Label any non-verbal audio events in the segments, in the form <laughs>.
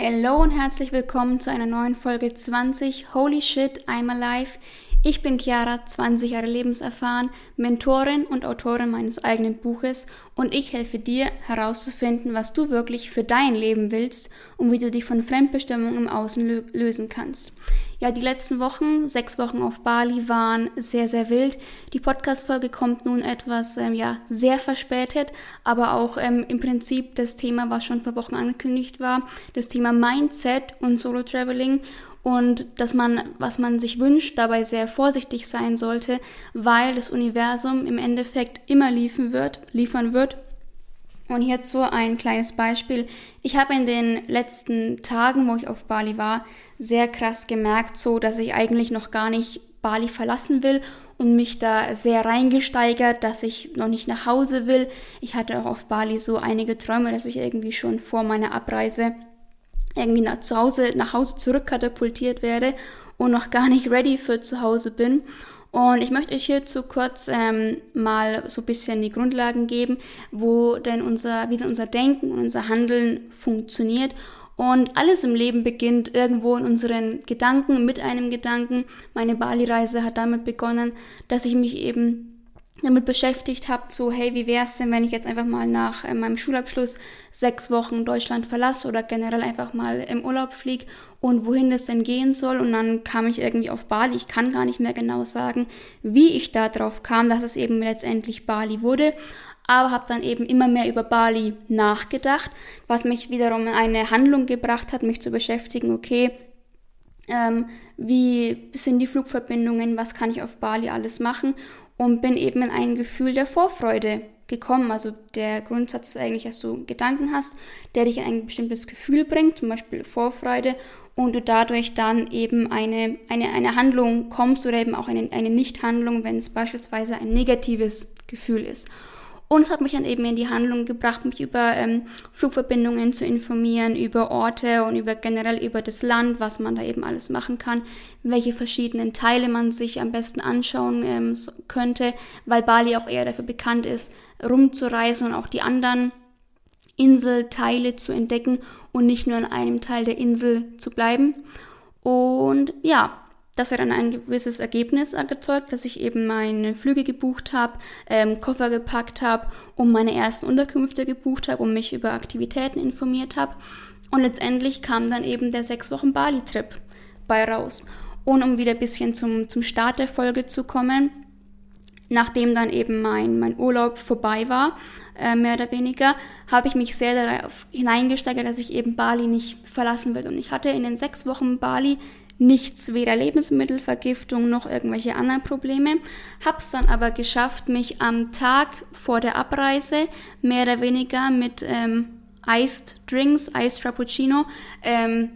Hallo und herzlich willkommen zu einer neuen Folge 20 Holy Shit, I'm Alive. Ich bin Chiara, 20 Jahre lebenserfahren, Mentorin und Autorin meines eigenen Buches und ich helfe dir herauszufinden, was du wirklich für dein Leben willst und wie du dich von Fremdbestimmung im Außen lösen kannst. Ja, die letzten Wochen, sechs Wochen auf Bali, waren sehr, sehr wild. Die Podcast-Folge kommt nun etwas, ähm, ja, sehr verspätet, aber auch ähm, im Prinzip das Thema, was schon vor Wochen angekündigt war, das Thema Mindset und Solo-Traveling und dass man, was man sich wünscht, dabei sehr vorsichtig sein sollte, weil das Universum im Endeffekt immer liefern wird, liefern wird. Und hierzu ein kleines Beispiel. Ich habe in den letzten Tagen, wo ich auf Bali war, sehr krass gemerkt, so dass ich eigentlich noch gar nicht Bali verlassen will und mich da sehr reingesteigert, dass ich noch nicht nach Hause will. Ich hatte auch auf Bali so einige Träume, dass ich irgendwie schon vor meiner Abreise irgendwie nach, zu Hause, nach Hause zurückkatapultiert werde und noch gar nicht ready für zu Hause bin. Und ich möchte euch hierzu kurz ähm, mal so ein bisschen die Grundlagen geben, wo denn unser, wie denn unser Denken und unser Handeln funktioniert. Und alles im Leben beginnt irgendwo in unseren Gedanken, mit einem Gedanken. Meine Bali-Reise hat damit begonnen, dass ich mich eben damit beschäftigt habt, so hey, wie wäre es denn, wenn ich jetzt einfach mal nach äh, meinem Schulabschluss sechs Wochen Deutschland verlasse oder generell einfach mal im Urlaub fliege und wohin das denn gehen soll. Und dann kam ich irgendwie auf Bali. Ich kann gar nicht mehr genau sagen, wie ich da drauf kam, dass es eben letztendlich Bali wurde. Aber habe dann eben immer mehr über Bali nachgedacht, was mich wiederum in eine Handlung gebracht hat, mich zu beschäftigen, okay, ähm, wie sind die Flugverbindungen, was kann ich auf Bali alles machen und bin eben in ein Gefühl der Vorfreude gekommen. Also der Grundsatz ist eigentlich, dass du Gedanken hast, der dich in ein bestimmtes Gefühl bringt, zum Beispiel Vorfreude, und du dadurch dann eben eine, eine, eine Handlung kommst oder eben auch eine, eine Nichthandlung, wenn es beispielsweise ein negatives Gefühl ist. Und es hat mich dann eben in die Handlung gebracht, mich über ähm, Flugverbindungen zu informieren, über Orte und über generell über das Land, was man da eben alles machen kann, welche verschiedenen Teile man sich am besten anschauen ähm, könnte, weil Bali auch eher dafür bekannt ist, rumzureisen und auch die anderen Inselteile zu entdecken und nicht nur an einem Teil der Insel zu bleiben. Und ja, das hat dann ein gewisses Ergebnis erzeugt, dass ich eben meine Flüge gebucht habe, ähm, Koffer gepackt habe und meine ersten Unterkünfte gebucht habe und mich über Aktivitäten informiert habe. Und letztendlich kam dann eben der sechs Wochen Bali-Trip bei raus. Und um wieder ein bisschen zum, zum Start der Folge zu kommen, nachdem dann eben mein, mein Urlaub vorbei war, äh, mehr oder weniger, habe ich mich sehr darauf hineingesteigert, dass ich eben Bali nicht verlassen will. Und ich hatte in den sechs Wochen Bali nichts, weder Lebensmittelvergiftung noch irgendwelche anderen Probleme. Hab's dann aber geschafft, mich am Tag vor der Abreise mehr oder weniger mit ähm, Iced Drinks, Iced Frappuccino, ähm,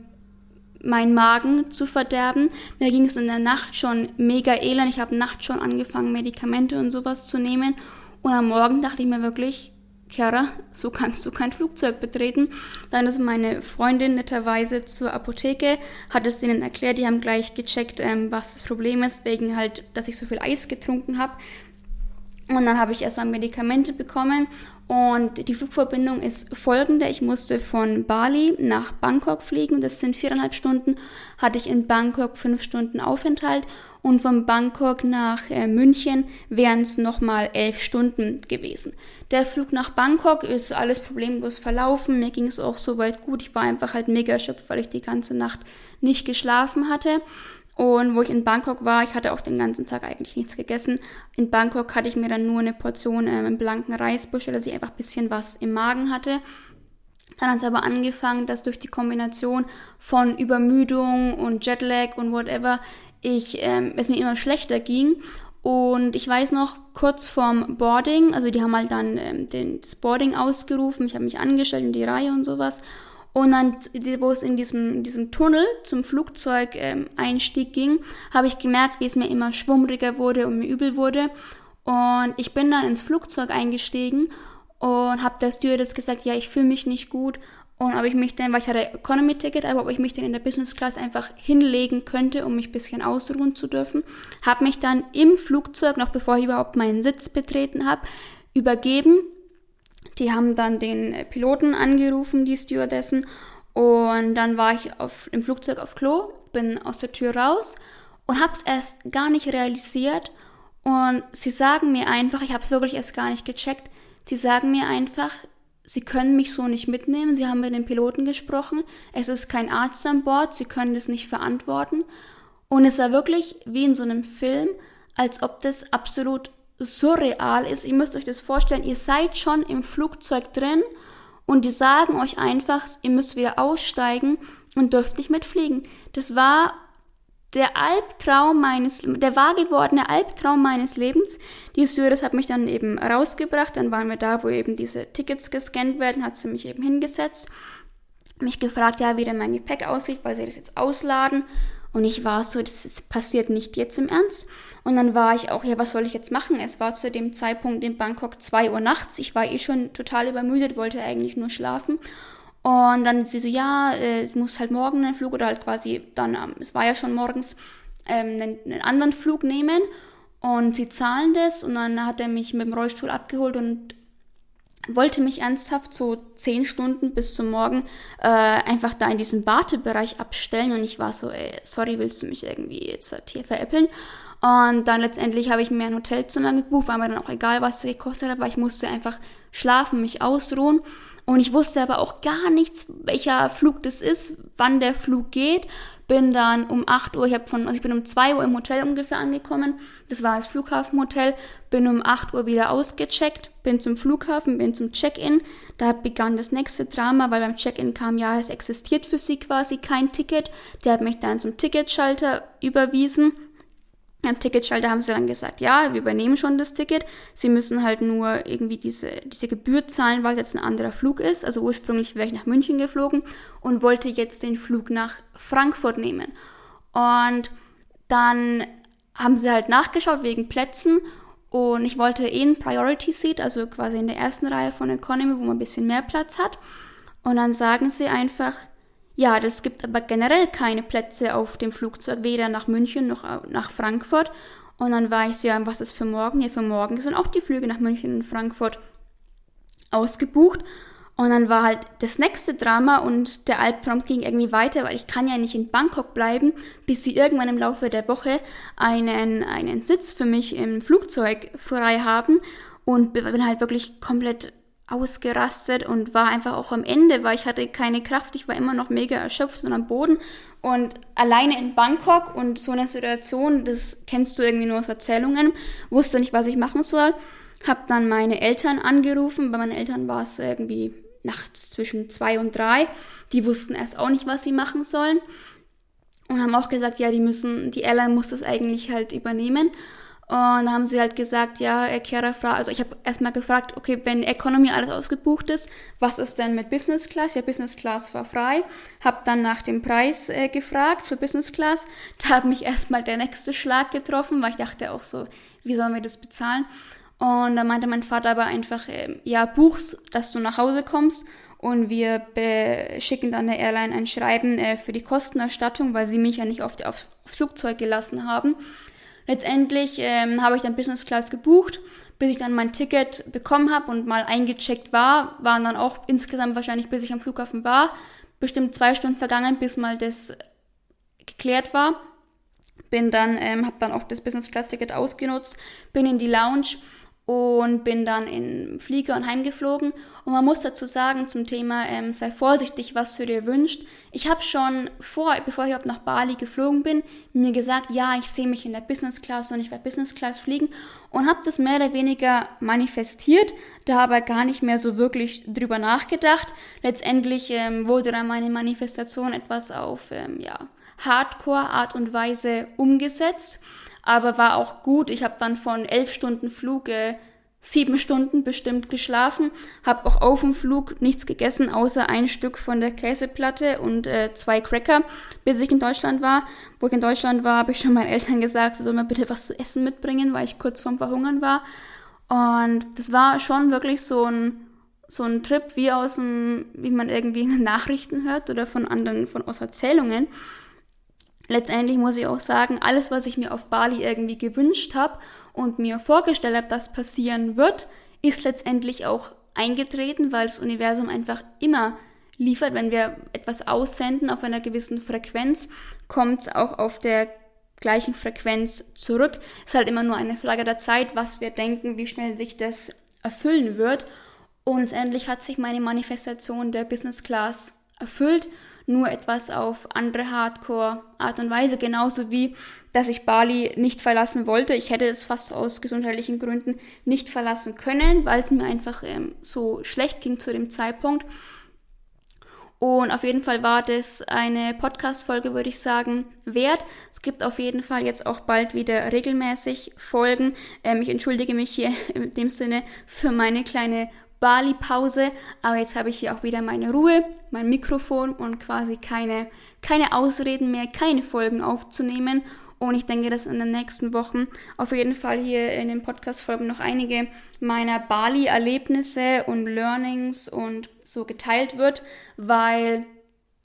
mein Magen zu verderben. Mir ging es in der Nacht schon mega elend. Ich habe nachts schon angefangen, Medikamente und sowas zu nehmen. Und am Morgen dachte ich mir wirklich, Chiara, so kannst du kein Flugzeug betreten. Dann ist meine Freundin netterweise zur Apotheke, hat es ihnen erklärt, die haben gleich gecheckt, ähm, was das Problem ist, wegen halt, dass ich so viel Eis getrunken habe. Und dann habe ich erstmal Medikamente bekommen und die Flugverbindung ist folgende. Ich musste von Bali nach Bangkok fliegen. Das sind viereinhalb Stunden. Hatte ich in Bangkok fünf Stunden Aufenthalt und von Bangkok nach äh, München wären es nochmal elf Stunden gewesen. Der Flug nach Bangkok ist alles problemlos verlaufen. Mir ging es auch soweit gut. Ich war einfach halt mega erschöpft, weil ich die ganze Nacht nicht geschlafen hatte. Und wo ich in Bangkok war, ich hatte auch den ganzen Tag eigentlich nichts gegessen. In Bangkok hatte ich mir dann nur eine Portion ähm, blanken Reis bestellt, dass ich einfach ein bisschen was im Magen hatte. Dann hat es aber angefangen, dass durch die Kombination von Übermüdung und Jetlag und whatever ich, ähm, es mir immer schlechter ging. Und ich weiß noch, kurz vorm Boarding, also die haben halt dann ähm, den, das Boarding ausgerufen, ich habe mich angestellt in die Reihe und sowas. Und dann, wo es in diesem, in diesem Tunnel zum Flugzeugeinstieg ähm, ging, habe ich gemerkt, wie es mir immer schwummriger wurde und mir übel wurde. Und ich bin dann ins Flugzeug eingestiegen und habe der Stewardess gesagt, ja, ich fühle mich nicht gut und ob ich mich denn, weil ich hatte Economy-Ticket, aber ob ich mich denn in der Business Class einfach hinlegen könnte, um mich ein bisschen ausruhen zu dürfen. Habe mich dann im Flugzeug, noch bevor ich überhaupt meinen Sitz betreten habe, übergeben. Die haben dann den Piloten angerufen, die Stewardessen, Und dann war ich auf, im Flugzeug auf Klo, bin aus der Tür raus und habe es erst gar nicht realisiert. Und sie sagen mir einfach, ich habe es wirklich erst gar nicht gecheckt, sie sagen mir einfach, sie können mich so nicht mitnehmen, sie haben mit dem Piloten gesprochen, es ist kein Arzt an Bord, sie können das nicht verantworten. Und es war wirklich wie in so einem Film, als ob das absolut surreal ist. Ihr müsst euch das vorstellen, ihr seid schon im Flugzeug drin und die sagen euch einfach, ihr müsst wieder aussteigen und dürft nicht mitfliegen. Das war der Albtraum meines, der wahr gewordene Albtraum meines Lebens. Die Stewardess hat mich dann eben rausgebracht, dann waren wir da, wo eben diese Tickets gescannt werden, hat sie mich eben hingesetzt, mich gefragt, ja, wie denn mein Gepäck aussieht, weil sie das jetzt ausladen. Und ich war so, das passiert nicht jetzt im Ernst. Und dann war ich auch, ja, was soll ich jetzt machen? Es war zu dem Zeitpunkt in Bangkok 2 Uhr nachts. Ich war eh schon total übermüdet, wollte eigentlich nur schlafen. Und dann sie so, ja, äh, du musst halt morgen einen Flug oder halt quasi dann, ähm, es war ja schon morgens, ähm, einen, einen, anderen Flug nehmen. Und sie zahlen das und dann hat er mich mit dem Rollstuhl abgeholt und wollte mich ernsthaft so zehn Stunden bis zum Morgen äh, einfach da in diesem Wartebereich abstellen und ich war so, ey, sorry, willst du mich irgendwie jetzt hier veräppeln? Und dann letztendlich habe ich mir ein Hotelzimmer gebucht, war mir dann auch egal, was es gekostet hat, weil ich musste einfach schlafen, mich ausruhen. Und ich wusste aber auch gar nichts, welcher Flug das ist, wann der Flug geht. Bin dann um 8 Uhr, ich, von, also ich bin um 2 Uhr im Hotel ungefähr angekommen. Das war das Flughafenhotel. Bin um 8 Uhr wieder ausgecheckt, bin zum Flughafen, bin zum Check-in. Da begann das nächste Drama, weil beim Check-in kam, ja, es existiert für sie quasi kein Ticket. Der hat mich dann zum Ticketschalter überwiesen am Ticketschalter haben sie dann gesagt, ja, wir übernehmen schon das Ticket. Sie müssen halt nur irgendwie diese, diese Gebühr zahlen, weil es jetzt ein anderer Flug ist. Also ursprünglich wäre ich nach München geflogen und wollte jetzt den Flug nach Frankfurt nehmen. Und dann haben sie halt nachgeschaut wegen Plätzen und ich wollte eh ein Priority Seat, also quasi in der ersten Reihe von Economy, wo man ein bisschen mehr Platz hat. Und dann sagen sie einfach, ja, das gibt aber generell keine Plätze auf dem Flugzeug, weder nach München noch nach Frankfurt. Und dann war ich so, ja, was ist für morgen? Ja, für morgen sind auch die Flüge nach München und Frankfurt ausgebucht. Und dann war halt das nächste Drama und der Albtraum ging irgendwie weiter, weil ich kann ja nicht in Bangkok bleiben, bis sie irgendwann im Laufe der Woche einen, einen Sitz für mich im Flugzeug frei haben. Und bin halt wirklich komplett ausgerastet und war einfach auch am Ende, weil ich hatte keine Kraft, ich war immer noch mega erschöpft und am Boden. Und alleine in Bangkok und so eine Situation, das kennst du irgendwie nur aus Erzählungen, wusste nicht, was ich machen soll, hab dann meine Eltern angerufen, bei meinen Eltern war es irgendwie nachts zwischen zwei und drei, die wussten erst auch nicht, was sie machen sollen. Und haben auch gesagt, ja, die müssen, die Airline muss das eigentlich halt übernehmen und da haben sie halt gesagt, ja, fragt, also ich habe erstmal gefragt, okay, wenn Economy alles ausgebucht ist, was ist denn mit Business Class? Ja, Business Class war frei. Hab dann nach dem Preis äh, gefragt für Business Class. Da hat mich erstmal der nächste Schlag getroffen, weil ich dachte auch so, wie sollen wir das bezahlen? Und da meinte mein Vater aber einfach, äh, ja, buchst, dass du nach Hause kommst und wir schicken dann der Airline ein Schreiben äh, für die Kostenerstattung, weil sie mich ja nicht auf, auf, Flugzeug gelassen haben. Letztendlich ähm, habe ich dann Business Class gebucht, bis ich dann mein Ticket bekommen habe und mal eingecheckt war, waren dann auch insgesamt wahrscheinlich, bis ich am Flughafen war, bestimmt zwei Stunden vergangen, bis mal das geklärt war. Bin dann, ähm, habe dann auch das Business Class Ticket ausgenutzt, bin in die Lounge und bin dann in Flieger und heimgeflogen. Und man muss dazu sagen zum Thema, ähm, sei vorsichtig, was du dir wünschst. Ich habe schon vor, bevor ich überhaupt nach Bali geflogen bin, mir gesagt, ja, ich sehe mich in der Business Class und ich werde Business Class fliegen und habe das mehr oder weniger manifestiert, da aber gar nicht mehr so wirklich drüber nachgedacht. Letztendlich ähm, wurde dann meine Manifestation etwas auf ähm, ja, Hardcore-Art und Weise umgesetzt aber war auch gut. Ich habe dann von elf Stunden Flug äh, sieben Stunden bestimmt geschlafen, habe auch auf dem Flug nichts gegessen, außer ein Stück von der Käseplatte und äh, zwei Cracker, bis ich in Deutschland war. Wo ich in Deutschland war, habe ich schon meinen Eltern gesagt, sie sollen mir bitte was zu essen mitbringen, weil ich kurz vorm Verhungern war. Und das war schon wirklich so ein so ein Trip wie aus dem, wie man irgendwie <laughs> Nachrichten hört oder von anderen, von aus Erzählungen letztendlich muss ich auch sagen, alles, was ich mir auf Bali irgendwie gewünscht habe und mir vorgestellt habe, dass passieren wird, ist letztendlich auch eingetreten, weil das Universum einfach immer liefert. Wenn wir etwas aussenden auf einer gewissen Frequenz, kommt es auch auf der gleichen Frequenz zurück. Es ist halt immer nur eine Frage der Zeit, was wir denken, wie schnell sich das erfüllen wird. Und letztendlich hat sich meine Manifestation der Business Class erfüllt, nur etwas auf andere Hardcore-Art und Weise, genauso wie, dass ich Bali nicht verlassen wollte. Ich hätte es fast aus gesundheitlichen Gründen nicht verlassen können, weil es mir einfach ähm, so schlecht ging zu dem Zeitpunkt. Und auf jeden Fall war das eine Podcast-Folge, würde ich sagen, wert. Es gibt auf jeden Fall jetzt auch bald wieder regelmäßig Folgen. Ähm, ich entschuldige mich hier <laughs> in dem Sinne für meine kleine Bali-Pause, aber jetzt habe ich hier auch wieder meine Ruhe, mein Mikrofon und quasi keine, keine Ausreden mehr, keine Folgen aufzunehmen. Und ich denke, dass in den nächsten Wochen auf jeden Fall hier in den Podcast-Folgen noch einige meiner Bali-Erlebnisse und Learnings und so geteilt wird, weil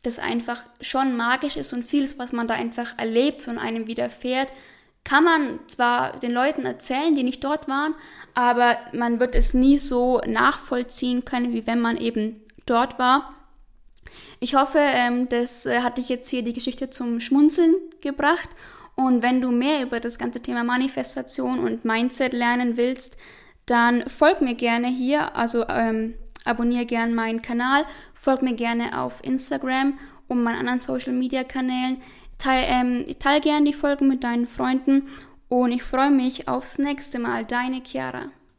das einfach schon magisch ist und vieles, was man da einfach erlebt, von einem widerfährt, kann man zwar den Leuten erzählen, die nicht dort waren, aber man wird es nie so nachvollziehen können, wie wenn man eben dort war. Ich hoffe, ähm, das äh, hat dich jetzt hier die Geschichte zum Schmunzeln gebracht und wenn du mehr über das ganze Thema Manifestation und Mindset lernen willst, dann folg mir gerne hier, also ähm, abonniere gerne meinen Kanal, folg mir gerne auf Instagram und meinen anderen Social Media Kanälen. Teil, ähm, teil gerne die Folgen mit deinen Freunden und ich freue mich aufs nächste Mal. Deine Chiara.